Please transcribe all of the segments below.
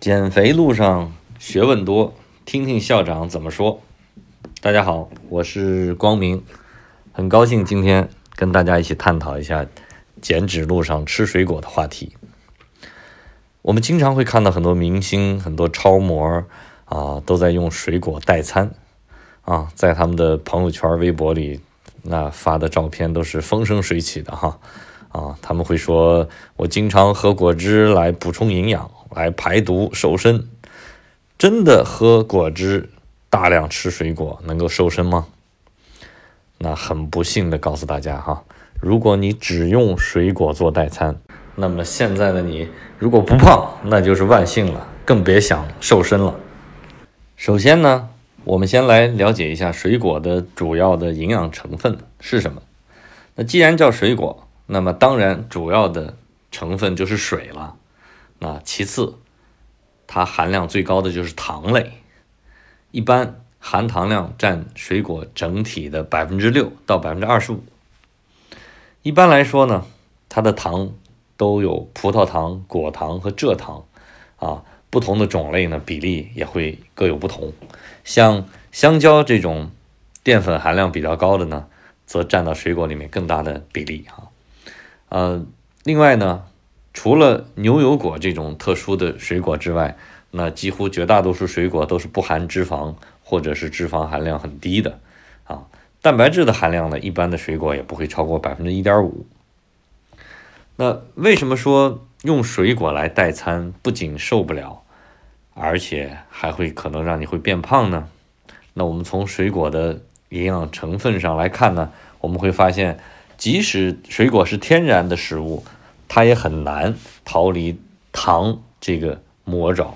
减肥路上学问多，听听校长怎么说。大家好，我是光明，很高兴今天跟大家一起探讨一下减脂路上吃水果的话题。我们经常会看到很多明星、很多超模啊，都在用水果代餐啊，在他们的朋友圈、微博里，那发的照片都是风生水起的哈啊，他们会说我经常喝果汁来补充营养。来排毒瘦身，真的喝果汁、大量吃水果能够瘦身吗？那很不幸的告诉大家哈，如果你只用水果做代餐，那么现在的你如果不胖，那就是万幸了，更别想瘦身了。首先呢，我们先来了解一下水果的主要的营养成分是什么。那既然叫水果，那么当然主要的成分就是水了。那其次，它含量最高的就是糖类，一般含糖量占水果整体的百分之六到百分之二十五。一般来说呢，它的糖都有葡萄糖、果糖和蔗糖，啊，不同的种类呢比例也会各有不同。像香蕉这种淀粉含量比较高的呢，则占到水果里面更大的比例哈。呃，另外呢。除了牛油果这种特殊的水果之外，那几乎绝大多数水果都是不含脂肪，或者是脂肪含量很低的。啊，蛋白质的含量呢，一般的水果也不会超过百分之一点五。那为什么说用水果来代餐不仅受不了，而且还会可能让你会变胖呢？那我们从水果的营养成分上来看呢，我们会发现，即使水果是天然的食物。它也很难逃离糖这个魔爪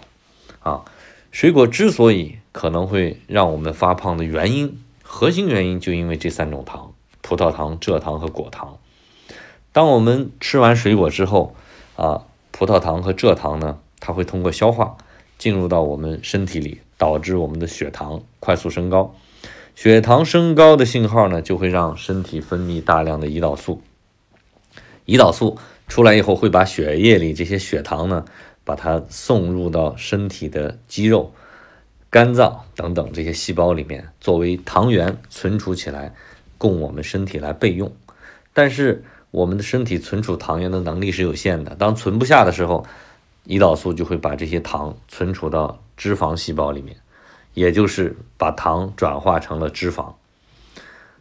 啊！水果之所以可能会让我们发胖的原因，核心原因就因为这三种糖：葡萄糖、蔗糖和果糖。当我们吃完水果之后啊，葡萄糖和蔗糖呢，它会通过消化进入到我们身体里，导致我们的血糖快速升高。血糖升高的信号呢，就会让身体分泌大量的胰岛素。胰岛素。出来以后会把血液里这些血糖呢，把它送入到身体的肌肉、肝脏等等这些细胞里面，作为糖原存储起来，供我们身体来备用。但是我们的身体存储糖原的能力是有限的，当存不下的时候，胰岛素就会把这些糖存储到脂肪细胞里面，也就是把糖转化成了脂肪。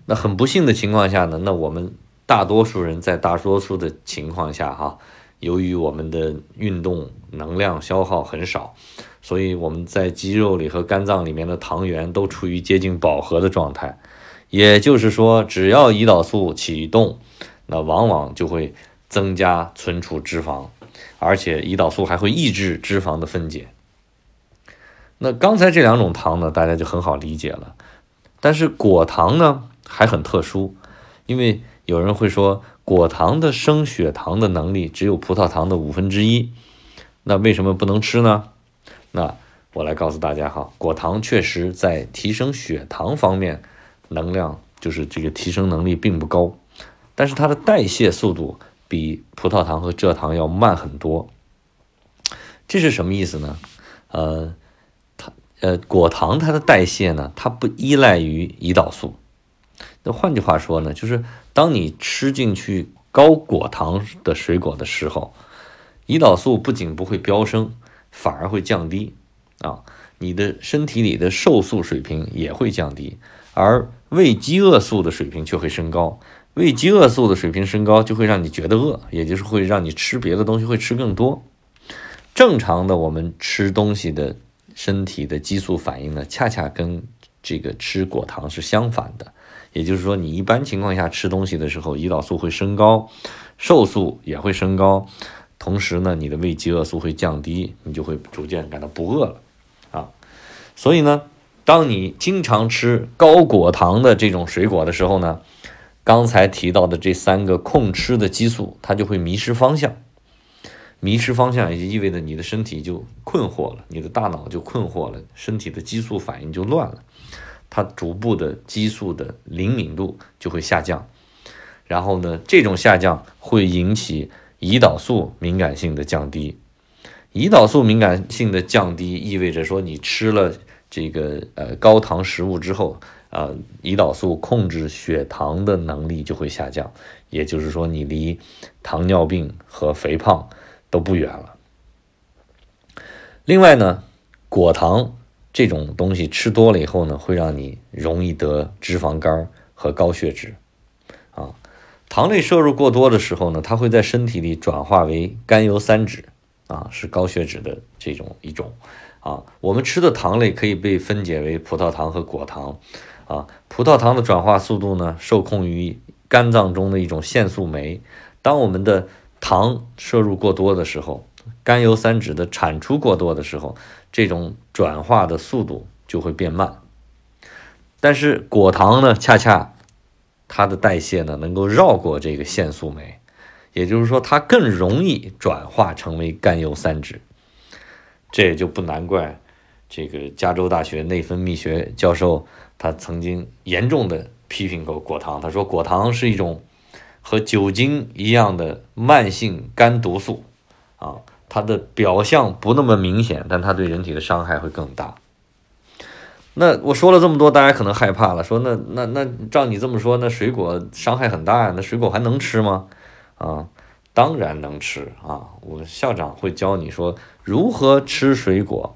那很不幸的情况下呢，那我们。大多数人在大多数的情况下，哈，由于我们的运动能量消耗很少，所以我们在肌肉里和肝脏里面的糖原都处于接近饱和的状态。也就是说，只要胰岛素启动，那往往就会增加存储脂肪，而且胰岛素还会抑制脂肪的分解。那刚才这两种糖呢，大家就很好理解了。但是果糖呢，还很特殊，因为。有人会说，果糖的升血糖的能力只有葡萄糖的五分之一，那为什么不能吃呢？那我来告诉大家哈，果糖确实在提升血糖方面，能量就是这个提升能力并不高，但是它的代谢速度比葡萄糖和蔗糖要慢很多。这是什么意思呢？呃，它呃果糖它的代谢呢，它不依赖于胰岛素。那换句话说呢，就是当你吃进去高果糖的水果的时候，胰岛素不仅不会飙升，反而会降低啊，你的身体里的瘦素水平也会降低，而胃饥饿素的水平却会升高。胃饥饿素的水平升高，就会让你觉得饿，也就是会让你吃别的东西会吃更多。正常的我们吃东西的身体的激素反应呢，恰恰跟这个吃果糖是相反的。也就是说，你一般情况下吃东西的时候，胰岛素会升高，瘦素也会升高，同时呢，你的胃饥饿素会降低，你就会逐渐感到不饿了，啊，所以呢，当你经常吃高果糖的这种水果的时候呢，刚才提到的这三个控吃的激素，它就会迷失方向，迷失方向也就意味着你的身体就困惑了，你的大脑就困惑了，身体的激素反应就乱了。它逐步的激素的灵敏度就会下降，然后呢，这种下降会引起胰岛素敏感性的降低，胰岛素敏感性的降低，意味着说你吃了这个呃高糖食物之后，啊，胰岛素控制血糖的能力就会下降，也就是说你离糖尿病和肥胖都不远了。另外呢，果糖这种东西吃多了以后呢，会让你容易得脂肪肝和高血脂。啊，糖类摄入过多的时候呢，它会在身体里转化为甘油三酯。啊，是高血脂的这种一种，啊，我们吃的糖类可以被分解为葡萄糖和果糖，啊，葡萄糖的转化速度呢，受控于肝脏中的一种腺素酶。当我们的糖摄入过多的时候，甘油三酯的产出过多的时候，这种转化的速度就会变慢。但是果糖呢，恰恰它的代谢呢，能够绕过这个腺素酶。也就是说，它更容易转化成为甘油三酯，这也就不难怪这个加州大学内分泌学教授他曾经严重的批评过果糖。他说，果糖是一种和酒精一样的慢性肝毒素啊，它的表象不那么明显，但它对人体的伤害会更大。那我说了这么多，大家可能害怕了，说那那那照你这么说，那水果伤害很大呀？那水果还能吃吗？啊，当然能吃啊！我校长会教你说如何吃水果，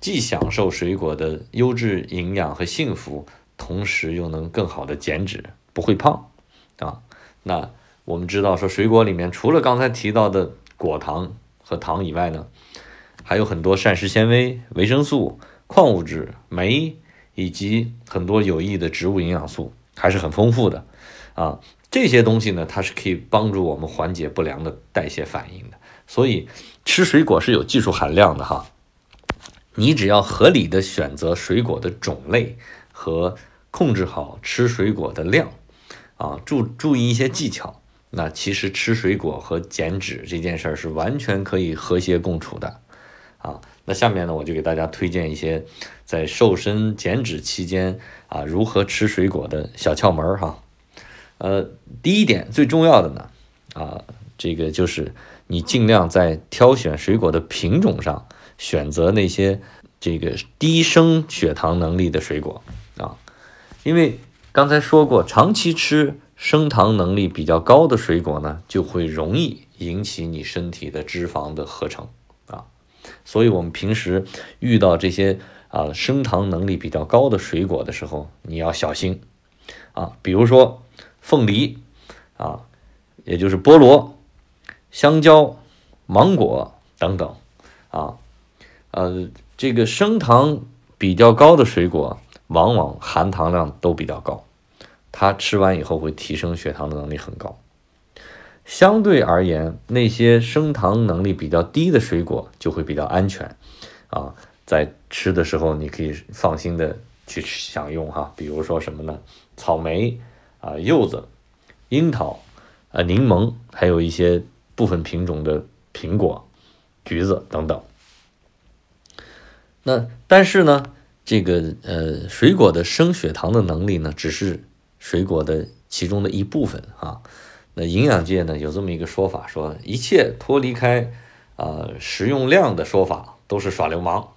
既享受水果的优质营养和幸福，同时又能更好的减脂，不会胖啊。那我们知道说水果里面除了刚才提到的果糖和糖以外呢，还有很多膳食纤维、维生素、矿物质、酶以及很多有益的植物营养素，还是很丰富的啊。这些东西呢，它是可以帮助我们缓解不良的代谢反应的。所以吃水果是有技术含量的哈。你只要合理的选择水果的种类和控制好吃水果的量，啊，注注意一些技巧，那其实吃水果和减脂这件事儿是完全可以和谐共处的。啊，那下面呢，我就给大家推荐一些在瘦身减脂期间啊如何吃水果的小窍门儿哈。呃，第一点最重要的呢，啊，这个就是你尽量在挑选水果的品种上选择那些这个低升血糖能力的水果啊，因为刚才说过，长期吃升糖能力比较高的水果呢，就会容易引起你身体的脂肪的合成啊，所以我们平时遇到这些啊升糖能力比较高的水果的时候，你要小心啊，比如说。凤梨啊，也就是菠萝、香蕉、芒果等等啊，呃，这个升糖比较高的水果，往往含糖量都比较高，它吃完以后会提升血糖的能力很高。相对而言，那些升糖能力比较低的水果就会比较安全啊，在吃的时候你可以放心的去享用哈。比如说什么呢？草莓。啊，柚子、樱桃、啊柠檬，还有一些部分品种的苹果、橘子等等。那但是呢，这个呃水果的升血糖的能力呢，只是水果的其中的一部分啊。那营养界呢有这么一个说法，说一切脱离开啊食用量的说法都是耍流氓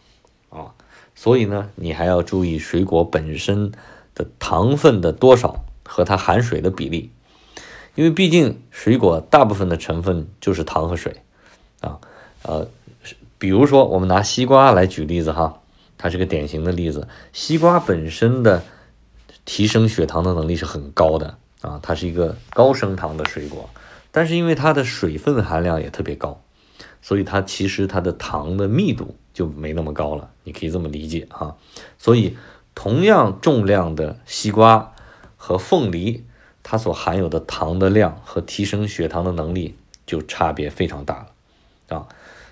啊。所以呢，你还要注意水果本身的糖分的多少。和它含水的比例，因为毕竟水果大部分的成分就是糖和水，啊，呃，比如说我们拿西瓜来举例子哈，它是个典型的例子。西瓜本身的提升血糖的能力是很高的啊，它是一个高升糖的水果，但是因为它的水分含量也特别高，所以它其实它的糖的密度就没那么高了，你可以这么理解哈。所以同样重量的西瓜。和凤梨，它所含有的糖的量和提升血糖的能力就差别非常大了，啊，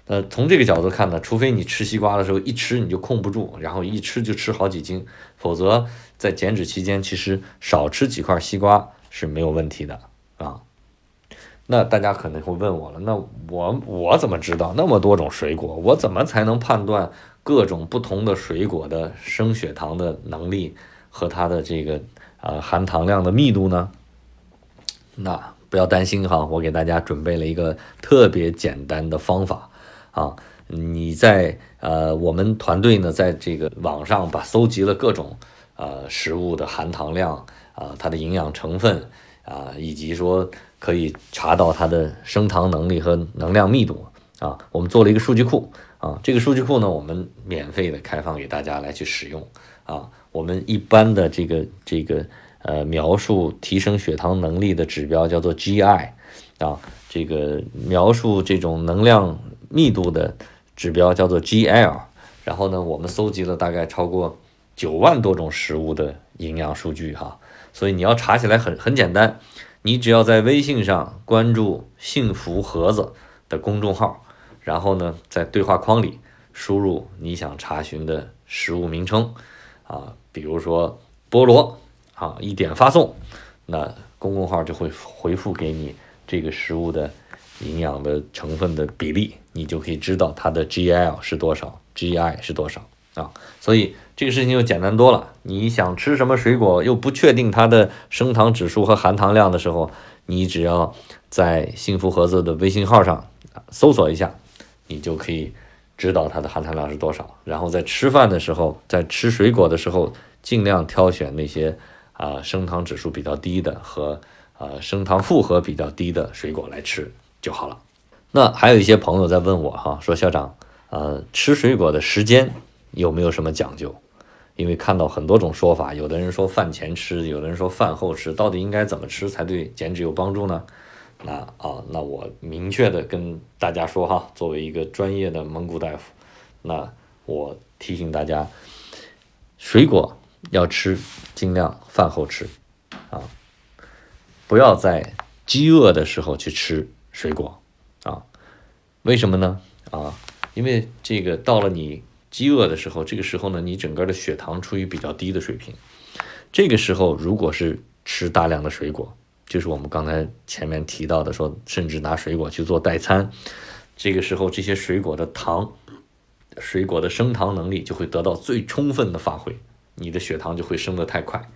那从这个角度看呢，除非你吃西瓜的时候一吃你就控不住，然后一吃就吃好几斤，否则在减脂期间其实少吃几块西瓜是没有问题的啊。那大家可能会问我了，那我我怎么知道那么多种水果，我怎么才能判断各种不同的水果的升血糖的能力和它的这个？呃，含糖量的密度呢？那不要担心哈，我给大家准备了一个特别简单的方法啊，你在呃，我们团队呢，在这个网上把搜集了各种呃食物的含糖量啊，它的营养成分啊，以及说可以查到它的升糖能力和能量密度啊，我们做了一个数据库啊，这个数据库呢，我们免费的开放给大家来去使用啊，我们一般的这个这个呃描述提升血糖能力的指标叫做 GI 啊，这个描述这种能量密度的。指标叫做 GL，然后呢，我们搜集了大概超过九万多种食物的营养数据哈，所以你要查起来很很简单，你只要在微信上关注“幸福盒子”的公众号，然后呢，在对话框里输入你想查询的食物名称啊，比如说菠萝啊，一点发送，那公众号就会回复给你这个食物的。营养的成分的比例，你就可以知道它的 GL 是多少，GI 是多少啊。所以这个事情就简单多了。你想吃什么水果，又不确定它的升糖指数和含糖量的时候，你只要在幸福盒子的微信号上搜索一下，你就可以知道它的含糖量是多少。然后在吃饭的时候，在吃水果的时候，尽量挑选那些啊升糖指数比较低的和呃升糖负荷比较低的水果来吃。就好了。那还有一些朋友在问我哈，说校长，呃，吃水果的时间有没有什么讲究？因为看到很多种说法，有的人说饭前吃，有的人说饭后吃，到底应该怎么吃才对减脂有帮助呢？那啊，那我明确的跟大家说哈，作为一个专业的蒙古大夫，那我提醒大家，水果要吃，尽量饭后吃啊，不要在饥饿的时候去吃。水果，啊，为什么呢？啊，因为这个到了你饥饿的时候，这个时候呢，你整个的血糖处于比较低的水平。这个时候，如果是吃大量的水果，就是我们刚才前面提到的，说甚至拿水果去做代餐，这个时候这些水果的糖，水果的升糖能力就会得到最充分的发挥，你的血糖就会升得太快，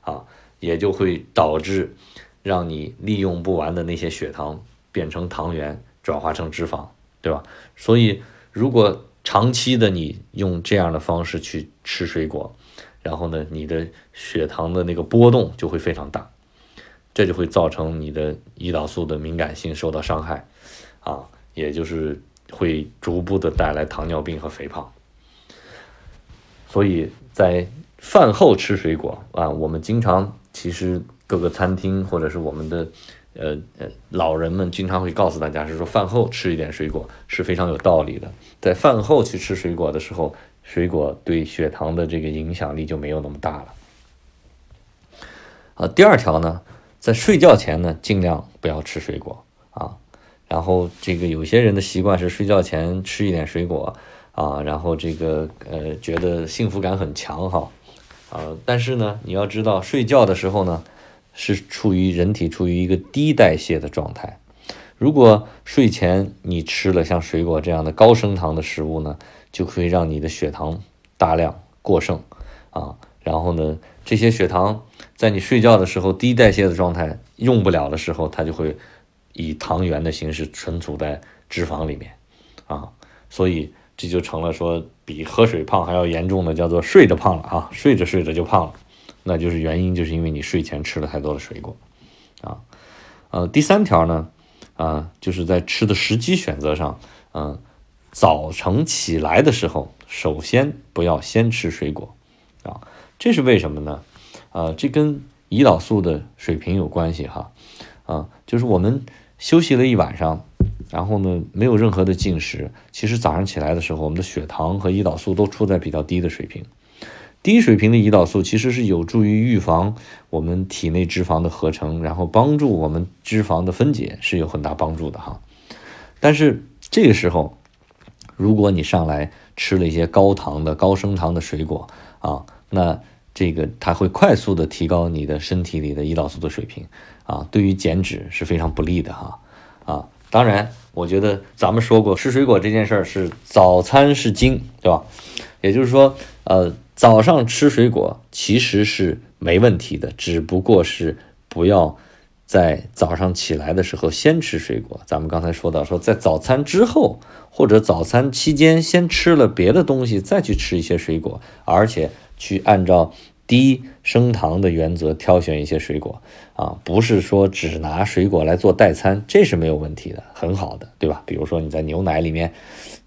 啊，也就会导致让你利用不完的那些血糖。变成糖原，转化成脂肪，对吧？所以，如果长期的你用这样的方式去吃水果，然后呢，你的血糖的那个波动就会非常大，这就会造成你的胰岛素的敏感性受到伤害，啊，也就是会逐步的带来糖尿病和肥胖。所以在饭后吃水果啊，我们经常其实各个餐厅或者是我们的。呃呃，老人们经常会告诉大家，是说饭后吃一点水果是非常有道理的。在饭后去吃水果的时候，水果对血糖的这个影响力就没有那么大了。啊，第二条呢，在睡觉前呢，尽量不要吃水果啊。然后这个有些人的习惯是睡觉前吃一点水果啊，然后这个呃觉得幸福感很强哈。啊，但是呢，你要知道睡觉的时候呢。是处于人体处于一个低代谢的状态。如果睡前你吃了像水果这样的高升糖的食物呢，就可以让你的血糖大量过剩啊。然后呢，这些血糖在你睡觉的时候低代谢的状态用不了的时候，它就会以糖原的形式存储在脂肪里面啊。所以这就成了说比喝水胖还要严重的，叫做睡着胖了啊，睡着睡着就胖了。那就是原因，就是因为你睡前吃了太多的水果，啊，呃，第三条呢，啊，就是在吃的时机选择上，嗯，早晨起来的时候，首先不要先吃水果，啊，这是为什么呢？啊，这跟胰岛素的水平有关系哈，啊，就是我们休息了一晚上，然后呢，没有任何的进食，其实早上起来的时候，我们的血糖和胰岛素都处在比较低的水平。低水平的胰岛素其实是有助于预防我们体内脂肪的合成，然后帮助我们脂肪的分解是有很大帮助的哈。但是这个时候，如果你上来吃了一些高糖的、高升糖的水果啊，那这个它会快速的提高你的身体里的胰岛素的水平啊，对于减脂是非常不利的哈啊。当然，我觉得咱们说过吃水果这件事儿是早餐是精，对吧？也就是说，呃。早上吃水果其实是没问题的，只不过是不要在早上起来的时候先吃水果。咱们刚才说到，说在早餐之后或者早餐期间先吃了别的东西，再去吃一些水果，而且去按照低升糖的原则挑选一些水果啊，不是说只拿水果来做代餐，这是没有问题的，很好的，对吧？比如说你在牛奶里面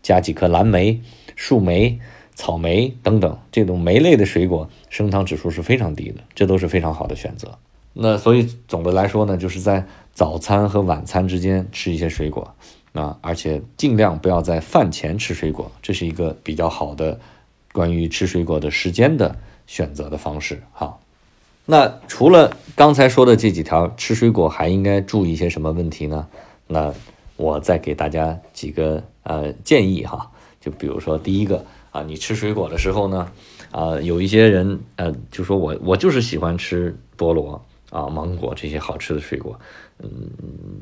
加几颗蓝莓、树莓。草莓等等这种莓类的水果，升糖指数是非常低的，这都是非常好的选择。那所以总的来说呢，就是在早餐和晚餐之间吃一些水果啊，而且尽量不要在饭前吃水果，这是一个比较好的关于吃水果的时间的选择的方式。哈，那除了刚才说的这几条，吃水果还应该注意一些什么问题呢？那我再给大家几个呃建议哈，就比如说第一个。啊，你吃水果的时候呢，啊，有一些人，呃，就说我我就是喜欢吃菠萝啊、芒果这些好吃的水果，嗯，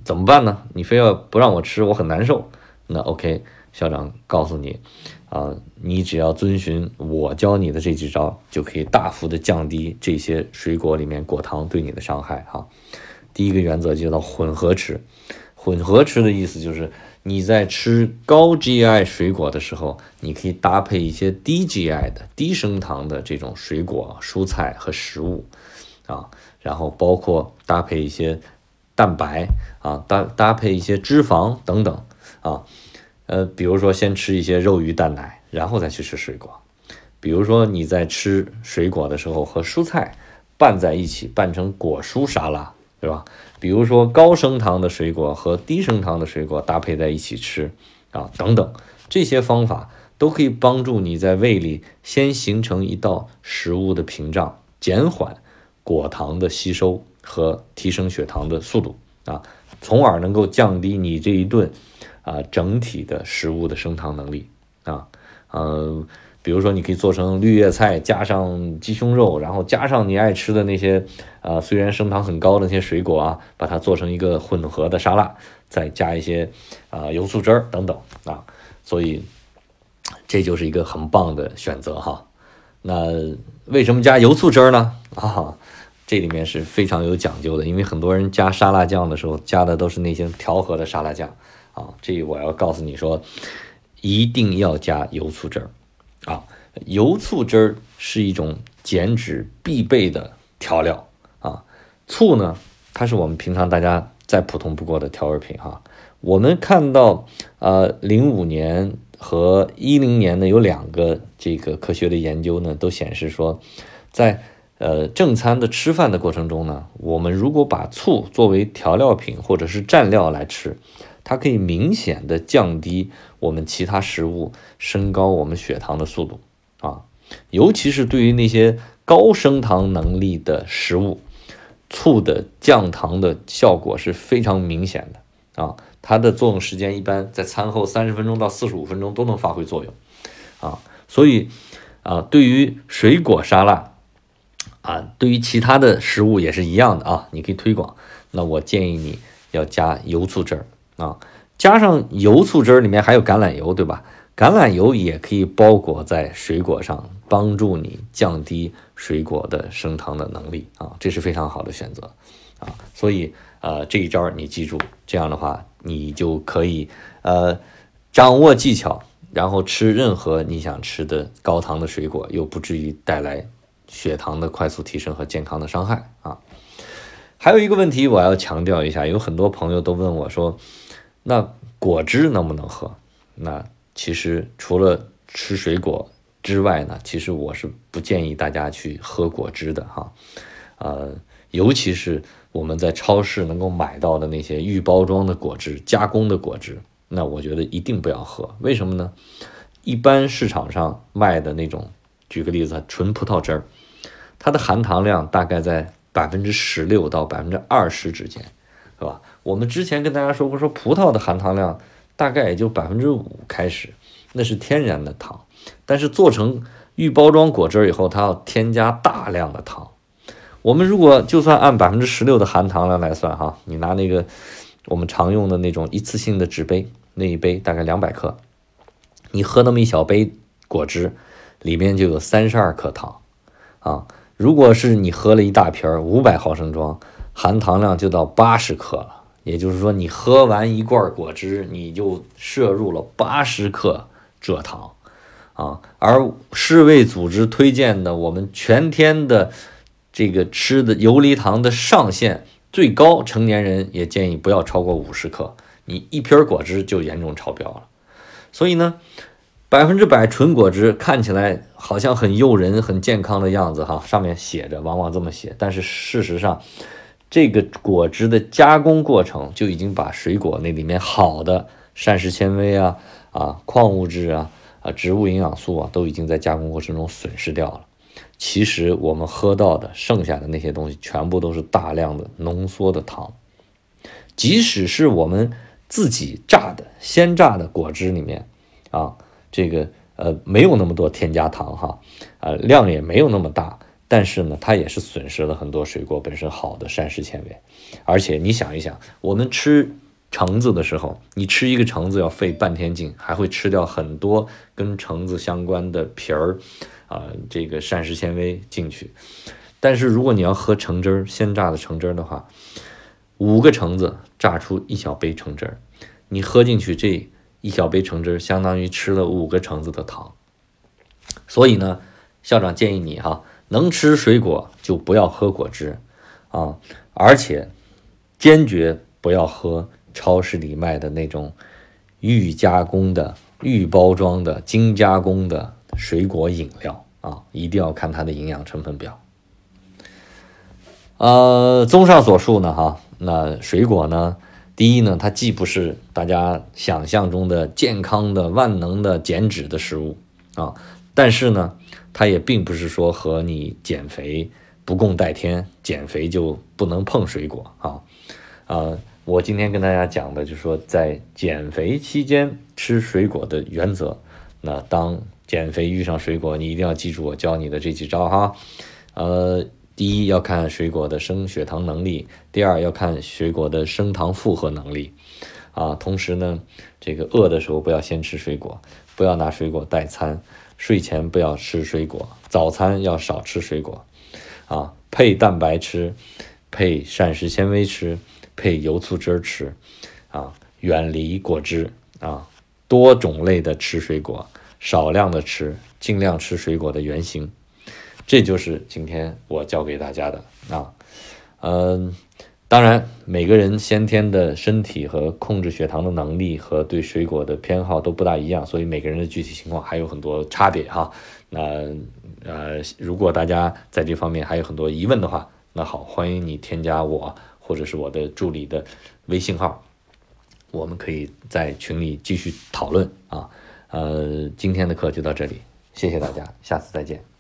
怎么办呢？你非要不让我吃，我很难受。那 OK，校长告诉你，啊，你只要遵循我教你的这几招，就可以大幅的降低这些水果里面果糖对你的伤害。哈，第一个原则就叫混合吃，混合吃的意思就是。你在吃高 GI 水果的时候，你可以搭配一些低 GI 的、低升糖的这种水果、蔬菜和食物，啊，然后包括搭配一些蛋白啊，搭搭配一些脂肪等等啊，呃，比如说先吃一些肉、鱼、蛋、奶，然后再去吃水果。比如说你在吃水果的时候和蔬菜拌在一起，拌成果蔬沙拉。对吧？比如说高升糖的水果和低升糖的水果搭配在一起吃啊，等等，这些方法都可以帮助你在胃里先形成一道食物的屏障，减缓果糖的吸收和提升血糖的速度啊，从而能够降低你这一顿啊整体的食物的升糖能力啊，嗯。比如说，你可以做成绿叶菜，加上鸡胸肉，然后加上你爱吃的那些，呃，虽然升糖很高的那些水果啊，把它做成一个混合的沙拉，再加一些啊油醋汁儿等等啊，所以这就是一个很棒的选择哈。那为什么加油醋汁儿呢？啊，这里面是非常有讲究的，因为很多人加沙拉酱的时候加的都是那些调和的沙拉酱啊，这我要告诉你说，一定要加油醋汁儿。油醋汁儿是一种减脂必备的调料啊。醋呢，它是我们平常大家再普通不过的调味品哈。我们看到，呃，零五年和一零年呢，有两个这个科学的研究呢，都显示说，在呃正餐的吃饭的过程中呢，我们如果把醋作为调料品或者是蘸料来吃。它可以明显的降低我们其他食物升高我们血糖的速度啊，尤其是对于那些高升糖能力的食物，醋的降糖的效果是非常明显的啊，它的作用时间一般在餐后三十分钟到四十五分钟都能发挥作用啊，所以啊，对于水果沙拉啊，对于其他的食物也是一样的啊，你可以推广，那我建议你要加油醋汁儿。啊，加上油醋汁儿里面还有橄榄油，对吧？橄榄油也可以包裹在水果上，帮助你降低水果的升糖的能力啊，这是非常好的选择啊。所以呃，这一招你记住，这样的话你就可以呃掌握技巧，然后吃任何你想吃的高糖的水果，又不至于带来血糖的快速提升和健康的伤害啊。还有一个问题我要强调一下，有很多朋友都问我说。那果汁能不能喝？那其实除了吃水果之外呢，其实我是不建议大家去喝果汁的哈。呃，尤其是我们在超市能够买到的那些预包装的果汁、加工的果汁，那我觉得一定不要喝。为什么呢？一般市场上卖的那种，举个例子，纯葡萄汁儿，它的含糖量大概在百分之十六到百分之二十之间。是吧？我们之前跟大家说过，说葡萄的含糖量大概也就百分之五开始，那是天然的糖。但是做成预包装果汁以后，它要添加大量的糖。我们如果就算按百分之十六的含糖量来算，哈，你拿那个我们常用的那种一次性的纸杯，那一杯大概两百克，你喝那么一小杯果汁，里面就有三十二克糖啊。如果是你喝了一大瓶五百毫升装。含糖量就到八十克了。也就是说，你喝完一罐果汁，你就摄入了八十克蔗糖啊。而世卫组织推荐的我们全天的这个吃的游离糖的上限，最高成年人也建议不要超过五十克。你一瓶果汁就严重超标了。所以呢，百分之百纯果汁看起来好像很诱人、很健康的样子哈，上面写着往往这么写，但是事实上。这个果汁的加工过程就已经把水果那里面好的膳食纤维啊、啊矿物质啊、啊植物营养素啊，都已经在加工过程中损失掉了。其实我们喝到的剩下的那些东西，全部都是大量的浓缩的糖。即使是我们自己榨的鲜榨的果汁里面，啊，这个呃没有那么多添加糖哈，呃量也没有那么大。但是呢，它也是损失了很多水果本身好的膳食纤维，而且你想一想，我们吃橙子的时候，你吃一个橙子要费半天劲，还会吃掉很多跟橙子相关的皮儿，啊，这个膳食纤维进去。但是如果你要喝橙汁儿，鲜榨的橙汁儿的话，五个橙子榨出一小杯橙汁儿，你喝进去这一小杯橙汁儿，相当于吃了五个橙子的糖。所以呢，校长建议你哈。能吃水果就不要喝果汁，啊，而且坚决不要喝超市里卖的那种预加工的、预包装的、精加工的水果饮料啊，一定要看它的营养成分表。呃，综上所述呢，哈，那水果呢，第一呢，它既不是大家想象中的健康的、万能的减脂的食物啊，但是呢。它也并不是说和你减肥不共戴天，减肥就不能碰水果啊，啊，我今天跟大家讲的就是说，在减肥期间吃水果的原则。那当减肥遇上水果，你一定要记住我教你的这几招哈。呃，第一要看水果的升血糖能力，第二要看水果的升糖负荷能力，啊，同时呢，这个饿的时候不要先吃水果，不要拿水果代餐。睡前不要吃水果，早餐要少吃水果，啊，配蛋白吃，配膳食纤维吃，配油醋汁儿吃，啊，远离果汁，啊，多种类的吃水果，少量的吃，尽量吃水果的原型，这就是今天我教给大家的。啊，嗯。当然，每个人先天的身体和控制血糖的能力和对水果的偏好都不大一样，所以每个人的具体情况还有很多差别哈。那呃，如果大家在这方面还有很多疑问的话，那好，欢迎你添加我或者是我的助理的微信号，我们可以在群里继续讨论啊。呃，今天的课就到这里，谢谢大家，下次再见。